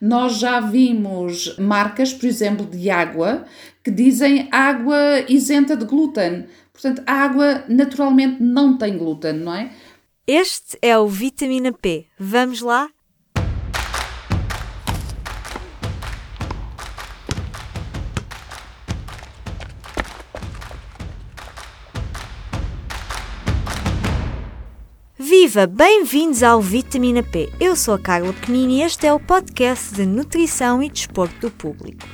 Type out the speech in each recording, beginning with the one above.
Nós já vimos marcas, por exemplo, de água, que dizem água isenta de glúten. Portanto, a água naturalmente não tem glúten, não é? Este é o Vitamina P. Vamos lá? Viva! Bem-vindos ao Vitamina P. Eu sou a Carla Pequenini e este é o podcast de nutrição e desporto do público.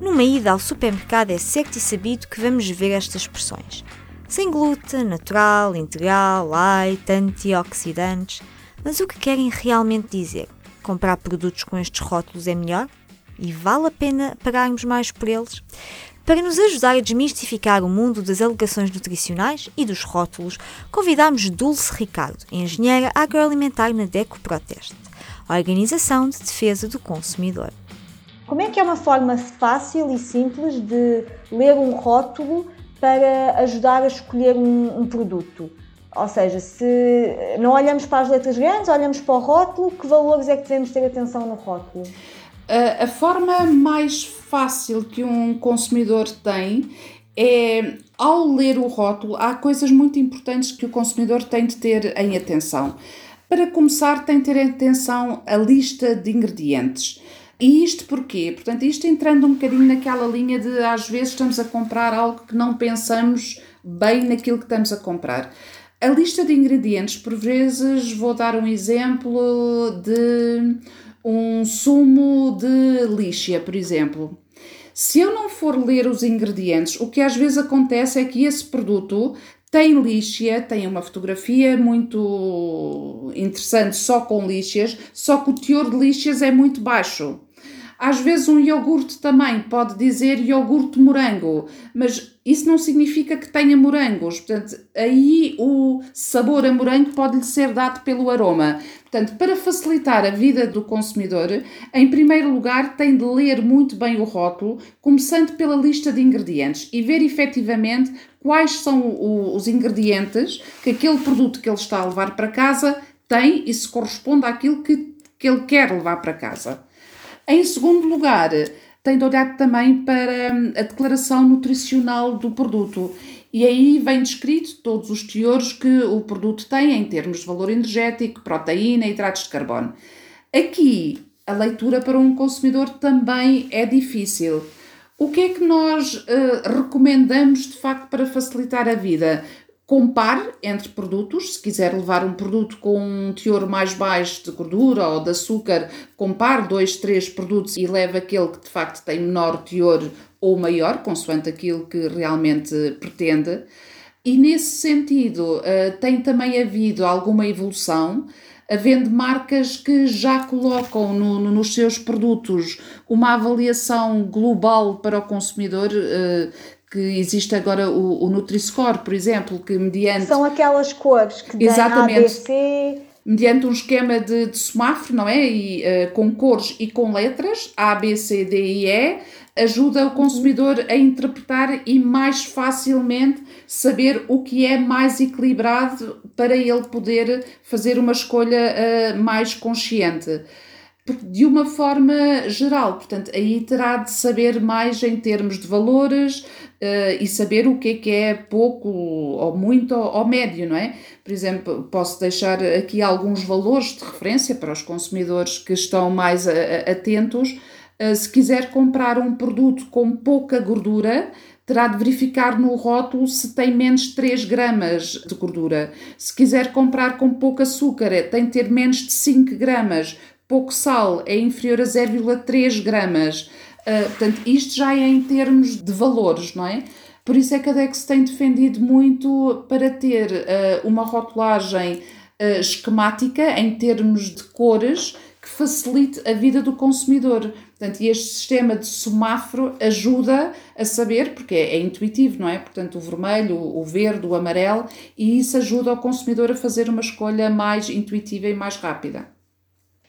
Numa ida ao supermercado é certo e sabido que vamos ver estas expressões. Sem glúten, natural, integral, light, antioxidantes. Mas o que querem realmente dizer? Comprar produtos com estes rótulos é melhor? E vale a pena pagarmos mais por eles? Para nos ajudar a desmistificar o mundo das alegações nutricionais e dos rótulos, convidamos Dulce Ricardo, engenheira agroalimentar na DECO Proteste, a Organização de Defesa do Consumidor. Como é que é uma forma fácil e simples de ler um rótulo para ajudar a escolher um, um produto? Ou seja, se não olhamos para as letras grandes, olhamos para o rótulo, que valores é que devemos ter atenção no rótulo? A, a forma mais fácil que um consumidor tem é, ao ler o rótulo, há coisas muito importantes que o consumidor tem de ter em atenção. Para começar, tem de ter em atenção a lista de ingredientes. E isto porquê? Portanto, isto entrando um bocadinho naquela linha de às vezes estamos a comprar algo que não pensamos bem naquilo que estamos a comprar. A lista de ingredientes, por vezes, vou dar um exemplo de um sumo de lixa, por exemplo. Se eu não for ler os ingredientes, o que às vezes acontece é que esse produto tem lixa, tem uma fotografia muito interessante só com lixas, só que o teor de lixas é muito baixo. Às vezes um iogurte também pode dizer iogurte morango, mas isso não significa que tenha morangos. Portanto, aí o sabor a morango pode-lhe ser dado pelo aroma. Portanto, para facilitar a vida do consumidor, em primeiro lugar tem de ler muito bem o rótulo, começando pela lista de ingredientes e ver efetivamente quais são os ingredientes que aquele produto que ele está a levar para casa tem e se corresponde àquilo que, que ele quer levar para casa. Em segundo lugar, tem de olhar também para hum, a declaração nutricional do produto. E aí vem descrito todos os teores que o produto tem em termos de valor energético, proteína hidratos de carbono. Aqui, a leitura para um consumidor também é difícil. O que é que nós uh, recomendamos de facto para facilitar a vida? Compare entre produtos, se quiser levar um produto com um teor mais baixo de gordura ou de açúcar, compare dois, três produtos e leve aquele que de facto tem menor teor ou maior, consoante aquilo que realmente pretende. E nesse sentido, eh, tem também havido alguma evolução, havendo marcas que já colocam no, no, nos seus produtos uma avaliação global para o consumidor eh, que existe agora o, o Nutri-Score, por exemplo, que mediante... São aquelas cores que Exatamente. ABC... Mediante um esquema de, de semáforo, não é? E, uh, com cores e com letras, A, B, C, D e E, ajuda o consumidor a interpretar e mais facilmente saber o que é mais equilibrado para ele poder fazer uma escolha uh, mais consciente de uma forma geral. Portanto, aí terá de saber mais em termos de valores uh, e saber o que é que é pouco ou muito ou, ou, médio, não é? Por exemplo, posso deixar aqui alguns valores de referência para os consumidores que estão mais a, a, atentos. Uh, se quiser comprar um produto com pouca gordura, terá de verificar no rótulo se tem menos de 3 gramas de gordura. Se quiser comprar com pouco açúcar, tem de ter menos de 5 gramas pouco sal é inferior a 0,3 gramas. Uh, portanto, isto já é em termos de valores, não é? Por isso é que a DEX tem defendido muito para ter uh, uma rotulagem uh, esquemática em termos de cores que facilite a vida do consumidor. Portanto, este sistema de semáforo ajuda a saber, porque é, é intuitivo, não é? Portanto, o vermelho, o verde, o amarelo, e isso ajuda o consumidor a fazer uma escolha mais intuitiva e mais rápida.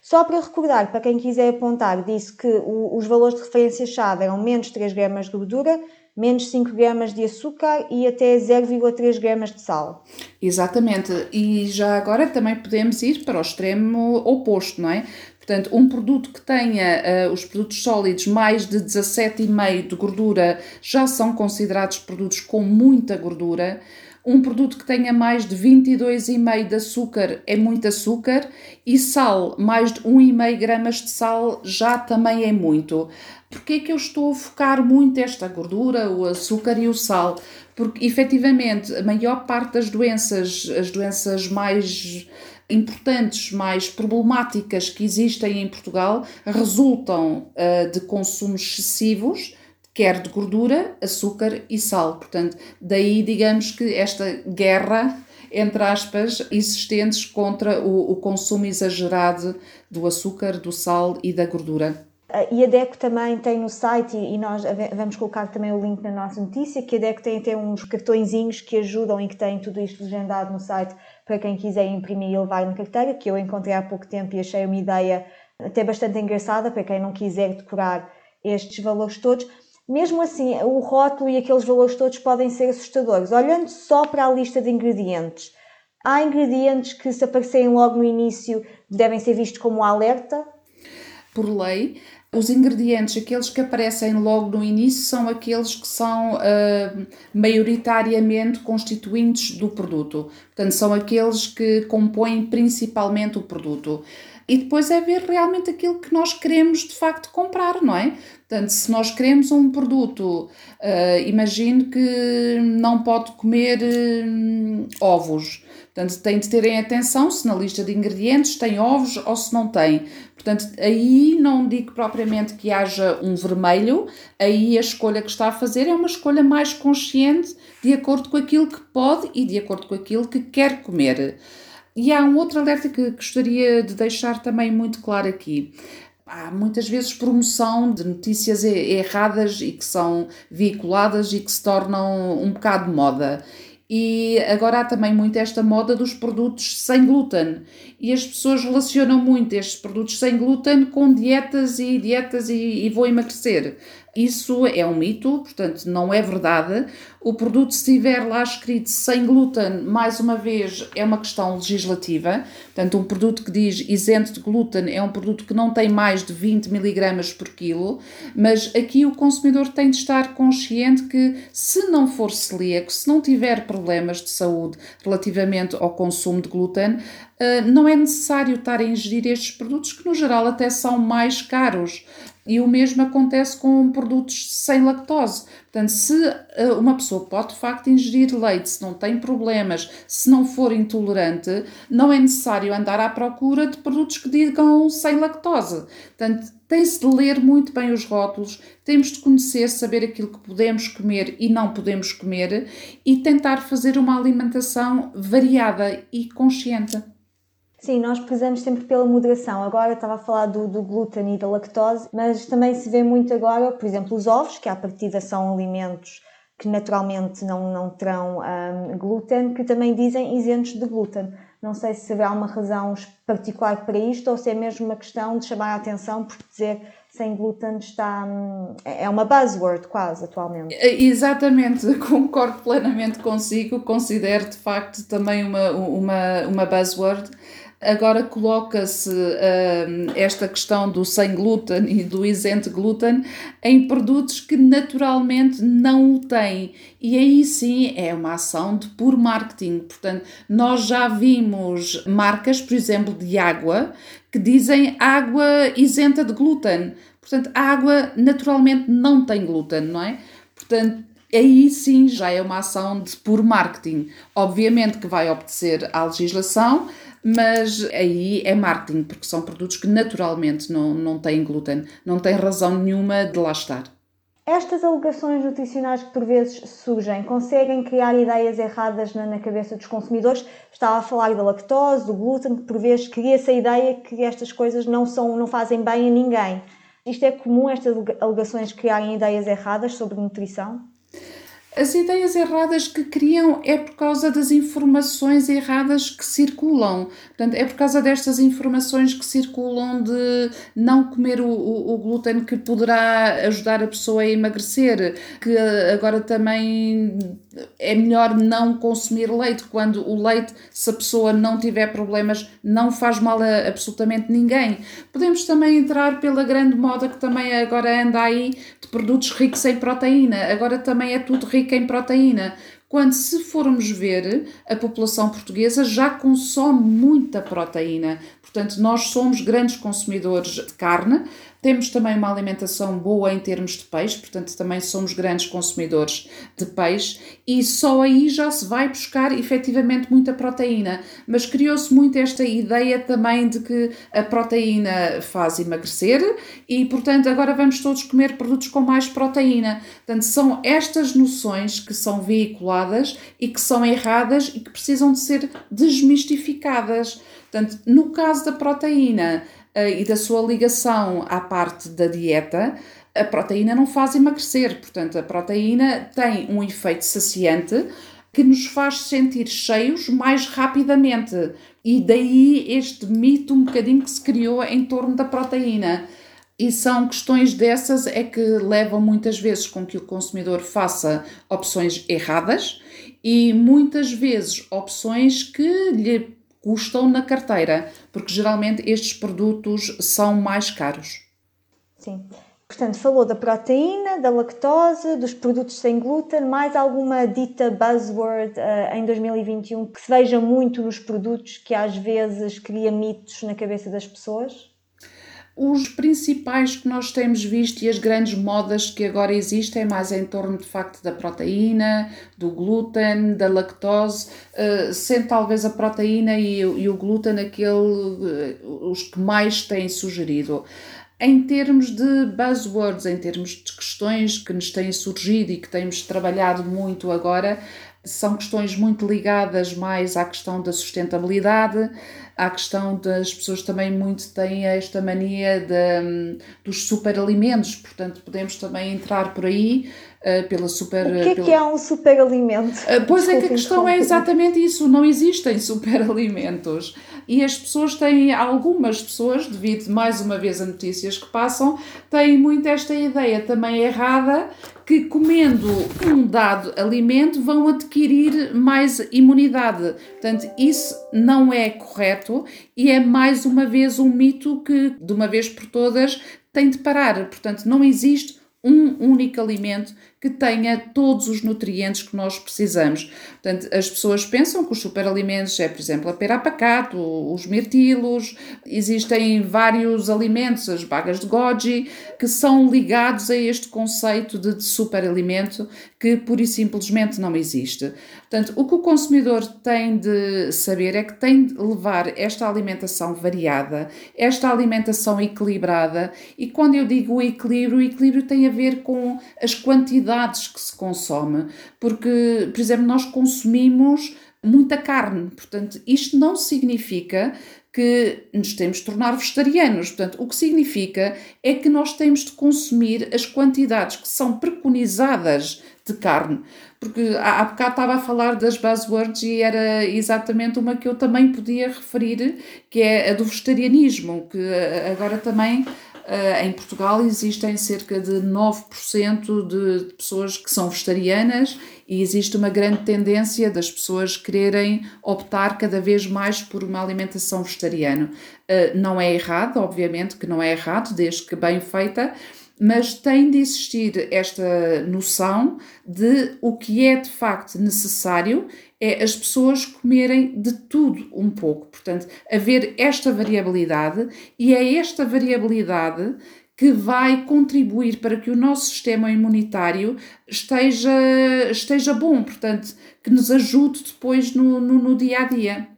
Só para recordar, para quem quiser apontar, disse que o, os valores de referência-chave eram menos 3 gramas de gordura, menos 5 gramas de açúcar e até 0,3 gramas de sal. Exatamente, e já agora também podemos ir para o extremo oposto, não é? Portanto, um produto que tenha uh, os produtos sólidos mais de 17,5 de gordura já são considerados produtos com muita gordura. Um produto que tenha mais de 22,5 de açúcar é muito açúcar e sal, mais de 1,5 gramas de sal já também é muito. Porquê é que eu estou a focar muito esta gordura, o açúcar e o sal? Porque efetivamente a maior parte das doenças, as doenças mais importantes, mais problemáticas que existem em Portugal resultam uh, de consumos excessivos, quer de gordura, açúcar e sal. Portanto, daí digamos que esta guerra entre aspas, existentes contra o, o consumo exagerado do açúcar, do sal e da gordura. E a DECO também tem no site, e nós vamos colocar também o link na nossa notícia, que a DECO tem até uns cartõezinhos que ajudam e que têm tudo isto legendado no site para quem quiser imprimir e levar na carteira, que eu encontrei há pouco tempo e achei uma ideia até bastante engraçada para quem não quiser decorar estes valores todos. Mesmo assim, o rótulo e aqueles valores todos podem ser assustadores. Olhando só para a lista de ingredientes, há ingredientes que, se aparecerem logo no início, devem ser vistos como alerta? Por lei, os ingredientes, aqueles que aparecem logo no início, são aqueles que são uh, maioritariamente constituintes do produto. Portanto, são aqueles que compõem principalmente o produto. E depois é ver realmente aquilo que nós queremos de facto comprar, não é? Portanto, se nós queremos um produto, uh, imagine que não pode comer uh, ovos. Portanto, tem de terem atenção se na lista de ingredientes tem ovos ou se não tem. Portanto, aí não digo propriamente que haja um vermelho, aí a escolha que está a fazer é uma escolha mais consciente, de acordo com aquilo que pode e de acordo com aquilo que quer comer. E há um outro alerta que gostaria de deixar também muito claro aqui há muitas vezes promoção de notícias erradas e que são veiculadas e que se tornam um bocado moda. E agora há também muito esta moda dos produtos sem glúten. E as pessoas relacionam muito estes produtos sem glúten com dietas e dietas e, e vou emagrecer. Isso é um mito, portanto, não é verdade. O produto, se estiver lá escrito sem glúten, mais uma vez, é uma questão legislativa. Portanto, um produto que diz isento de glúten é um produto que não tem mais de 20 miligramas por quilo, mas aqui o consumidor tem de estar consciente que, se não for celíaco, se não tiver problemas de saúde relativamente ao consumo de glúten, não é necessário estar a ingerir estes produtos que, no geral, até são mais caros. E o mesmo acontece com produtos sem lactose. Portanto, se eh, uma pessoa pode de facto ingerir leite, se não tem problemas, se não for intolerante, não é necessário andar à procura de produtos que digam sem lactose. Portanto, tem-se de ler muito bem os rótulos, temos de conhecer, saber aquilo que podemos comer e não podemos comer e tentar fazer uma alimentação variada e consciente. Sim, nós precisamos sempre pela moderação. Agora estava a falar do, do, glúten e da lactose, mas também se vê muito agora, por exemplo, os ovos, que à partida são alimentos que naturalmente não, não terão um, glúten, que também dizem isentos de glúten. Não sei se haverá uma razão particular para isto ou se é mesmo uma questão de chamar a atenção por dizer sem glúten está hum, é uma buzzword quase atualmente. É, exatamente, concordo plenamente consigo, considero de facto também uma, uma, uma buzzword. Agora coloca-se uh, esta questão do sem glúten e do isento glúten em produtos que naturalmente não o têm. E aí sim é uma ação de puro marketing. Portanto, nós já vimos marcas, por exemplo, de água, que dizem água isenta de glúten. Portanto, a água naturalmente não tem glúten, não é? Portanto, aí sim já é uma ação de puro marketing. Obviamente que vai obedecer à legislação, mas aí é marketing, porque são produtos que naturalmente não, não têm glúten, não tem razão nenhuma de lá estar. Estas alegações nutricionais que por vezes surgem conseguem criar ideias erradas na, na, cabeça dos consumidores. Estava a falar da lactose, do glúten, que por vezes cria-se a ideia que estas coisas não, são, não fazem bem a ninguém. Isto é comum, estas alegações criarem ideias erradas sobre nutrição? As ideias erradas que criam é por causa das informações erradas que circulam. Portanto, é por causa destas informações que circulam de não comer o, o, o, glúten que poderá ajudar a pessoa a emagrecer, que agora também é melhor não consumir leite, quando o leite, se a pessoa não tiver problemas, não faz mal a absolutamente ninguém. Podemos também entrar pela grande moda que também agora anda aí de produtos ricos em proteína. Agora também é tudo rico rica em proteína. Quando, se formos ver, a população portuguesa já consome muita proteína. Portanto, nós somos grandes consumidores de carne, temos também uma alimentação boa em termos de peixe, portanto, também somos grandes consumidores de peixe e só aí já se vai buscar efetivamente muita proteína. Mas criou-se muito esta ideia também de que a proteína faz emagrecer e, portanto, agora vamos todos comer produtos com mais proteína. Portanto, são estas noções que são veiculadas e que são erradas e que precisam de ser desmistificadas. Portanto, no caso da proteína, e da sua ligação à parte da dieta, a proteína não faz emagrecer. Portanto, a proteína tem um efeito saciante que nos faz sentir cheios mais rapidamente. E daí este mito um bocadinho que se criou em torno da proteína. E são questões dessas é que levam muitas vezes com que o consumidor faça opções erradas e muitas vezes opções que lhe custam na carteira, porque geralmente estes produtos são mais caros. Sim. Portanto, falou da proteína, da lactose, dos produtos sem glúten, mais alguma dita buzzword uh, em 2021 que se veja muito nos produtos que às vezes cria mitos na cabeça das pessoas? Os principais que nós temos visto e as grandes modas que agora existem, mais em torno de facto da proteína, do glúten, da lactose, uh, sendo talvez a proteína e, e o glúten aquele, uh, os que mais têm sugerido. Em termos de buzzwords, em termos de questões que nos têm surgido e que temos trabalhado muito agora, são questões muito ligadas mais à questão da sustentabilidade, à questão das pessoas também muito têm esta mania de, dos superalimentos, portanto podemos também entrar por aí uh, pela super... O que é, pela... que é um superalimento? Uh, pois é que a questão é exatamente isso, não existem superalimentos e as pessoas têm, algumas pessoas, devido mais uma vez a notícias que passam, têm muito esta ideia também errada que comendo um dado alimento vão adquirir mais imunidade. Portanto, isso não é correto e é mais uma vez um mito que, de uma vez por todas, tem de parar. Portanto, não existe um único alimento que tenha todos os nutrientes que nós precisamos. Portanto, as pessoas pensam que os superalimentos é, por exemplo, a pera apacato, os mirtilos, existem vários alimentos, as bagas de goji, que são ligados a este conceito de superalimento que pura e simplesmente não existe. Portanto, o que o consumidor tem de saber é que tem de levar esta alimentação variada, esta alimentação equilibrada, e quando eu digo equilíbrio, o equilíbrio tem a ver com as quantidades quantidades que se consome, porque, por exemplo, nós consumimos muita carne, portanto, isto não significa que nos temos de tornar vegetarianos. Portanto, o que significa é que nós temos de consumir as quantidades que são preconizadas de carne. Porque há, há bocado estava a falar das buzzwords e era exatamente uma que eu também podia referir, que é a do vegetarianismo, que agora também em Portugal existem cerca de 9% de pessoas que são vegetarianas e existe uma grande tendência das pessoas quererem optar cada vez mais por uma alimentação vegetariana. Uh, não é errado, obviamente que não é errado, desde que bem feita, mas tem de existir esta noção de o que é de facto necessário é as pessoas comerem de tudo um pouco. Portanto, haver esta variabilidade e é esta variabilidade que vai contribuir para que o nosso sistema imunitário esteja, esteja bom, portanto, que nos ajude depois no, no, no dia a dia.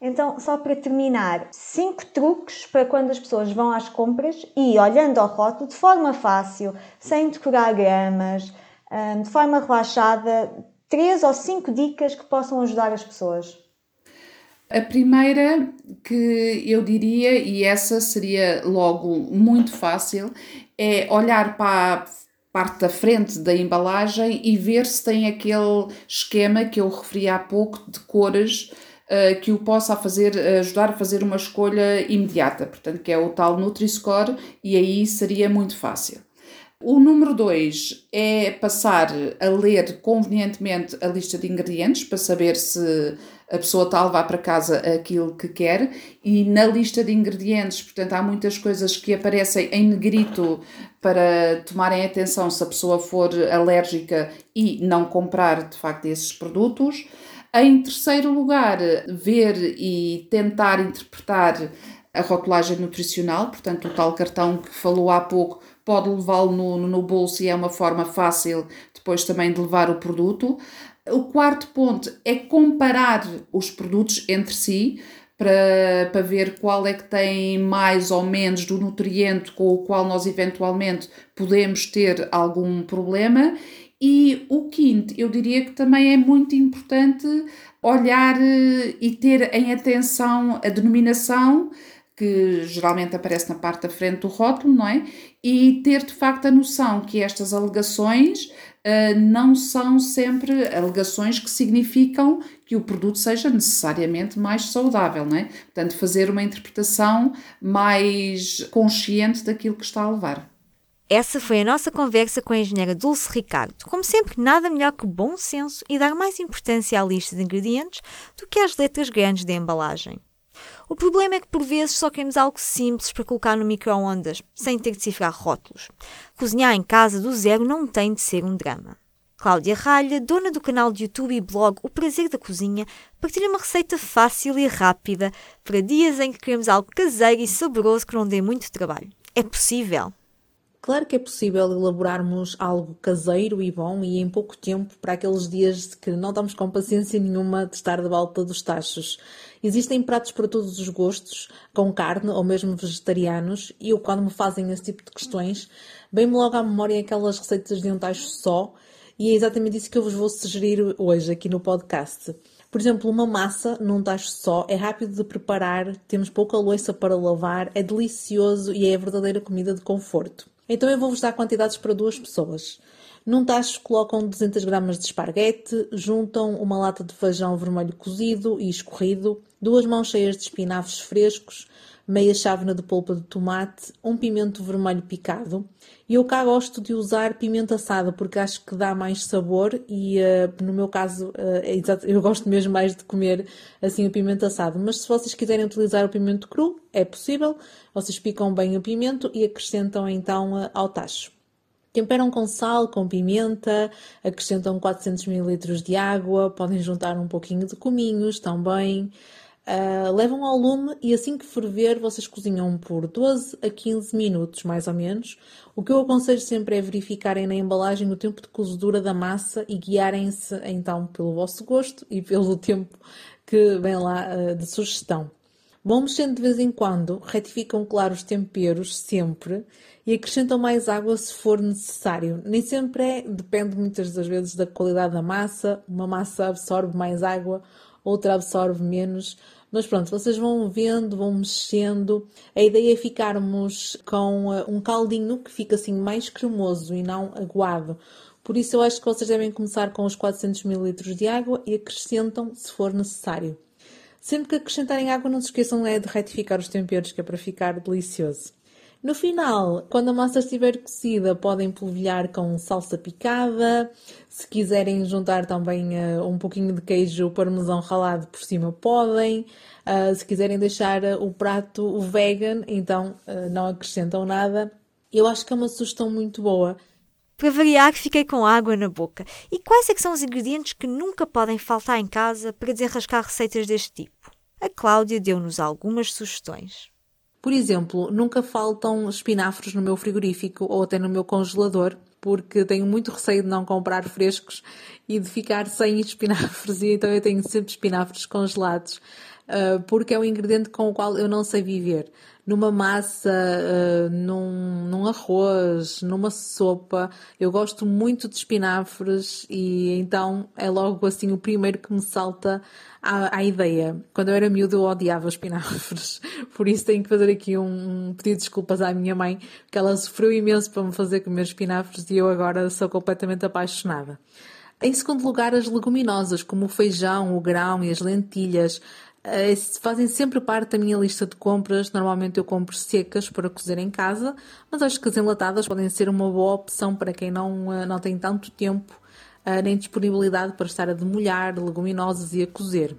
Então, só para terminar, cinco truques para quando as pessoas vão às compras e olhando ao rótulo de forma fácil, sem decorar gramas, hum, de forma relaxada, três ou cinco dicas que possam ajudar as pessoas? A primeira que eu diria, e essa seria logo muito fácil, é olhar para, parte da frente da embalagem e ver se tem aquele esquema que eu referi há pouco de cores uh, que o possa fazer, ajudar a fazer uma escolha imediata, portanto, que é o tal Nutri-Score, e aí seria muito fácil. O número 2 é passar a ler convenientemente a lista de ingredientes para saber se a pessoa está a levar para casa aquilo que quer e na lista de ingredientes, portanto, há muitas coisas que aparecem em negrito para tomarem atenção se a pessoa for alérgica e não comprar de facto esses produtos. Em terceiro lugar, ver e tentar interpretar a rotulagem nutricional, portanto, o tal cartão que falou há pouco pode levá-lo no, no bolso e é uma forma fácil depois também de levar o produto. O quarto ponto é comparar os produtos entre si para, para ver qual é que tem mais ou menos do nutriente com o qual nós eventualmente podemos ter algum problema. E o quinto, eu diria que também é muito importante olhar eh, e ter em atenção a denominação que geralmente aparece na parte da frente do rótulo, não é? E ter de facto a noção que estas alegações uh, não são sempre alegações que significam que o produto seja necessariamente mais saudável, não é? Portanto, fazer uma interpretação mais consciente daquilo que está a levar. Essa foi a nossa conversa com a engenheira Dulce Ricardo. Como sempre, nada melhor que bom senso e dar mais importância à lista de ingredientes do que às letras grandes da embalagem. O problema é que por vezes só queremos algo simples para colocar no micro-ondas, sem ter de cifrar rótulos. Cozinhar em casa do zero não tem de ser um drama. Cláudia Ralha, dona do canal de YouTube e blog O Prazer da Cozinha, partilha uma receita fácil e rápida para dias em que queremos algo caseiro e saboroso que não dê muito trabalho. É possível! Claro que é possível elaborarmos algo caseiro e bom e em pouco tempo para aqueles dias que não estamos com paciência nenhuma de estar de volta dos tachos. Existem pratos para todos os gostos, com carne ou mesmo vegetarianos, e eu, quando me fazem esse tipo de questões, vem-me logo à memória aquelas receitas de um tacho só, e é exatamente isso que eu vos vou sugerir hoje aqui no podcast. Por exemplo, uma massa num tacho só é rápido de preparar, temos pouca louça para lavar, é delicioso e é a verdadeira comida de conforto. Então eu vou-vos dar quantidades para duas pessoas. Num tacho colocam 200 gramas de esparguete, juntam uma lata de feijão vermelho cozido e escorrido, duas mãos cheias de espinafres frescos, meia chávena de polpa de tomate, um pimento vermelho picado. E eu cá gosto de usar pimenta assada porque acho que dá mais sabor e uh, no meu caso uh, é exato, eu gosto mesmo mais de comer assim o pimento assado. Mas se vocês quiserem utilizar o pimento cru, é possível. Vocês picam bem o pimento e acrescentam então uh, ao tacho. Temperam com sal, com pimenta, acrescentam 400 ml de água, podem juntar um pouquinho de cominhos também. Uh, levam ao lume e assim que ferver, vocês cozinham por 12 a 15 minutos, mais ou menos. O que eu aconselho sempre é verificarem na embalagem o tempo de cozedura da massa e guiarem-se então pelo vosso gosto e pelo tempo que vem lá uh, de sugestão. Vão mexendo de vez em quando, retificam, claro, os temperos sempre e acrescentam mais água se for necessário. Nem sempre é, depende muitas das vezes da qualidade da massa. Uma massa absorve mais água, outra absorve menos. Mas pronto, vocês vão vendo, vão mexendo. A ideia é ficarmos com eh, um caldinho que fica assim mais cremoso e não aguado. Por isso eu acho que vocês devem começar com os 400 ml de água e acrescentam se for necessário. Sempre que acrescentarem água, não se esqueçam é de retificar os temperos, que é para ficar delicioso. No final, quando a massa estiver cozida, podem polvilhar com salsa picada. Se quiserem juntar também uh, um pouquinho de queijo parmesão ralado por cima, podem. Uh, se quiserem deixar uh, o prato vegan, então não acrescentam nada. Eu acho que é uma sugestão muito boa. Para variar, fiquei com água na boca. E quais é são os ingredientes que nunca podem faltar em casa para desenrascar receitas deste tipo? A Cláudia deu-nos algumas sugestões. Por exemplo, nunca faltam espinafres no meu frigorífico ou até no meu congelador, porque tenho muito receio de não comprar frescos e de ficar sem espinafres, e então eu tenho sempre espinafres congelados, ah, porque é um ingrediente com o qual eu não sei viver. Numa massa, ah, num, num arroz, numa sopa. Eu gosto muito de espinafres e então é logo assim o primeiro que me salta à, à ideia. Quando eu era miúdo eu odiava espinafres, por isso tenho que fazer aqui um, um pedido de desculpas à minha mãe, que ela sofreu imenso para me fazer comer espinafres e eu agora sou completamente apaixonada. Em segundo lugar, as leguminosas, como o feijão, o grão e as lentilhas, fazem sempre parte da minha lista de compras. Normalmente eu compro secas para cozer em casa, mas acho que as enlatadas podem ser uma boa opção para quem não, eh, não tem tanto tempo eh, nem disponibilidade para estar a demolhar leguminosas e a cozer.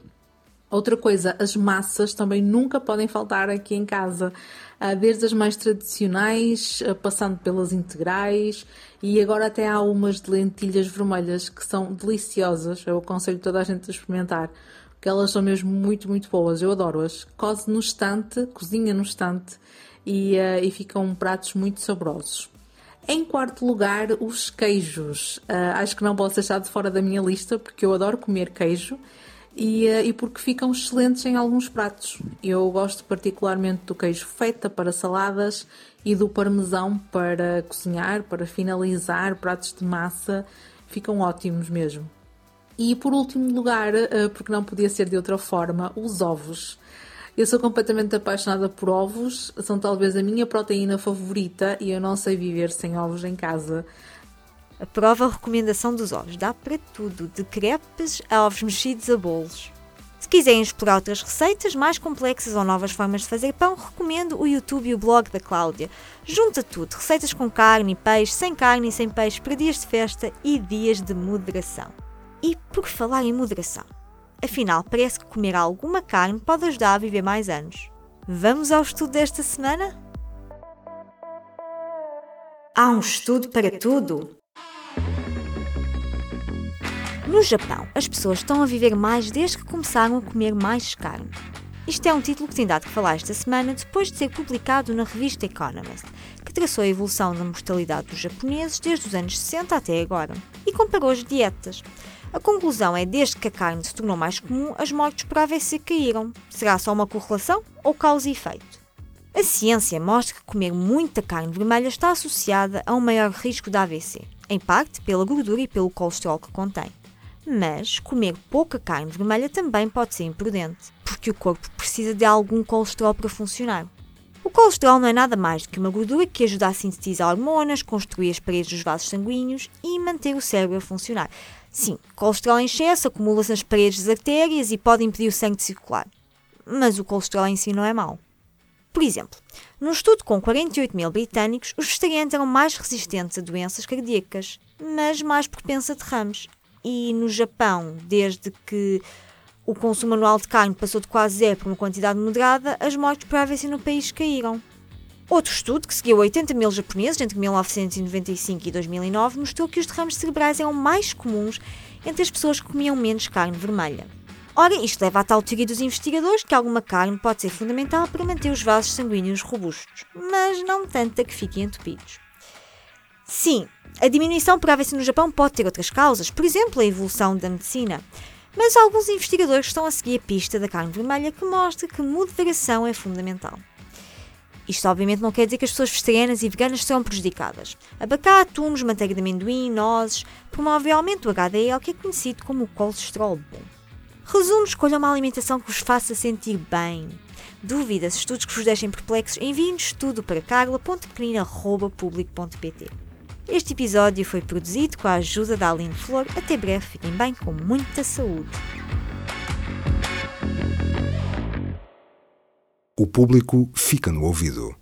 Outra coisa, as massas também nunca podem faltar aqui em casa, desde as mais tradicionais, passando pelas integrais e agora até há umas de lentilhas vermelhas que são deliciosas. Eu aconselho toda a gente a experimentar que elas são mesmo muito, muito boas. Eu adoro-as. Cose no estante, cozinha no estante e, uh, e ficam pratos muito saborosos. Em quarto lugar, os queijos. Uh, acho que não posso deixar de fora da minha lista porque eu adoro comer queijo e, uh, e porque ficam excelentes em alguns pratos. Eu gosto particularmente do queijo feta para saladas e do parmesão para cozinhar, para finalizar pratos de massa. Ficam ótimos mesmo. E por último lugar, eh, porque não podia ser de outra forma, os ovos. Eu sou completamente apaixonada por ovos, são talvez a minha proteína favorita e eu não sei viver sem ovos em casa. Aprova a recomendação dos ovos, dá para tudo, de crepes a ovos mexidos a bolos. Se quiserem explorar outras receitas mais complexas ou novas formas de fazer pão, recomendo o YouTube e o blog da Cláudia. Junta tudo, receitas com carne e peixe, sem carne e sem peixe, para dias de festa e dias de moderação. E por falar em moderação, afinal, parece que comer alguma carne pode ajudar a viver mais anos. Vamos ao estudo desta semana? Há um estudo para tudo! No Japão, as pessoas estão a viver mais desde que começaram a comer mais carne. Isto é um título que tem dado que falar esta semana depois de ser publicado na revista Economist, que traçou a evolução da mortalidade dos japoneses desde os anos 60 até agora e comparou as dietas. A conclusão é desde que a carne se tornou mais comum, as mortes por AVC caíram. Será só uma correlação ou causa e efeito? A ciência mostra que comer muita carne vermelha está associada a um maior risco de AVC, em parte pela gordura e pelo colesterol que contém. Mas comer pouca carne vermelha também pode ser imprudente, porque o corpo precisa de algum colesterol para funcionar. O colesterol não é nada mais do que uma gordura que ajuda a sintetizar hormonas, construir as paredes dos vasos sanguíneos e manter o cérebro a funcionar. Sim, colesterol em excesso acumula-se nas paredes das artérias e pode impedir o sangue de circular. Mas o colesterol em si não é mau. Por exemplo, num estudo com 48 mil britânicos, os vegetarianos eram mais resistentes a doenças cardíacas, mas mais propensos a derrames. E no Japão, desde que o consumo anual de carne passou de quase zero para uma quantidade moderada, as mortes por AVC no país caíram. Outro estudo, que seguiu 80 mil japoneses entre 1995 e 2009, mostrou que os derrames cerebrais eram mais comuns entre as pessoas que comiam menos carne vermelha. Ora, isto leva à tal teoria dos investigadores que alguma carne pode ser fundamental para manter os vasos sanguíneos robustos, mas não tanta que fiquem entupidos. Sim, a diminuição por AVC no Japão pode ter outras causas, por exemplo, a evolução da medicina. Mas alguns investigadores estão a seguir a pista da carne vermelha que mostra que moderação é fundamental. Isto obviamente não quer dizer que as pessoas vegetarianas e veganas serão prejudicadas. Abacate, tumos, manteiga de amendoim, nozes, promovem o aumento do HDL, que é conhecido como o colesterol bom. Resumo, escolha uma alimentação que vos faça sentir bem. Dúvidas, estudos que vos deixem perplexos, enviem-nos tudo para carla.pequenina.public.pt Este episódio foi produzido com a ajuda da Aline Flor. Até breve, fiquem bem, com muita saúde. O público fica no ouvido.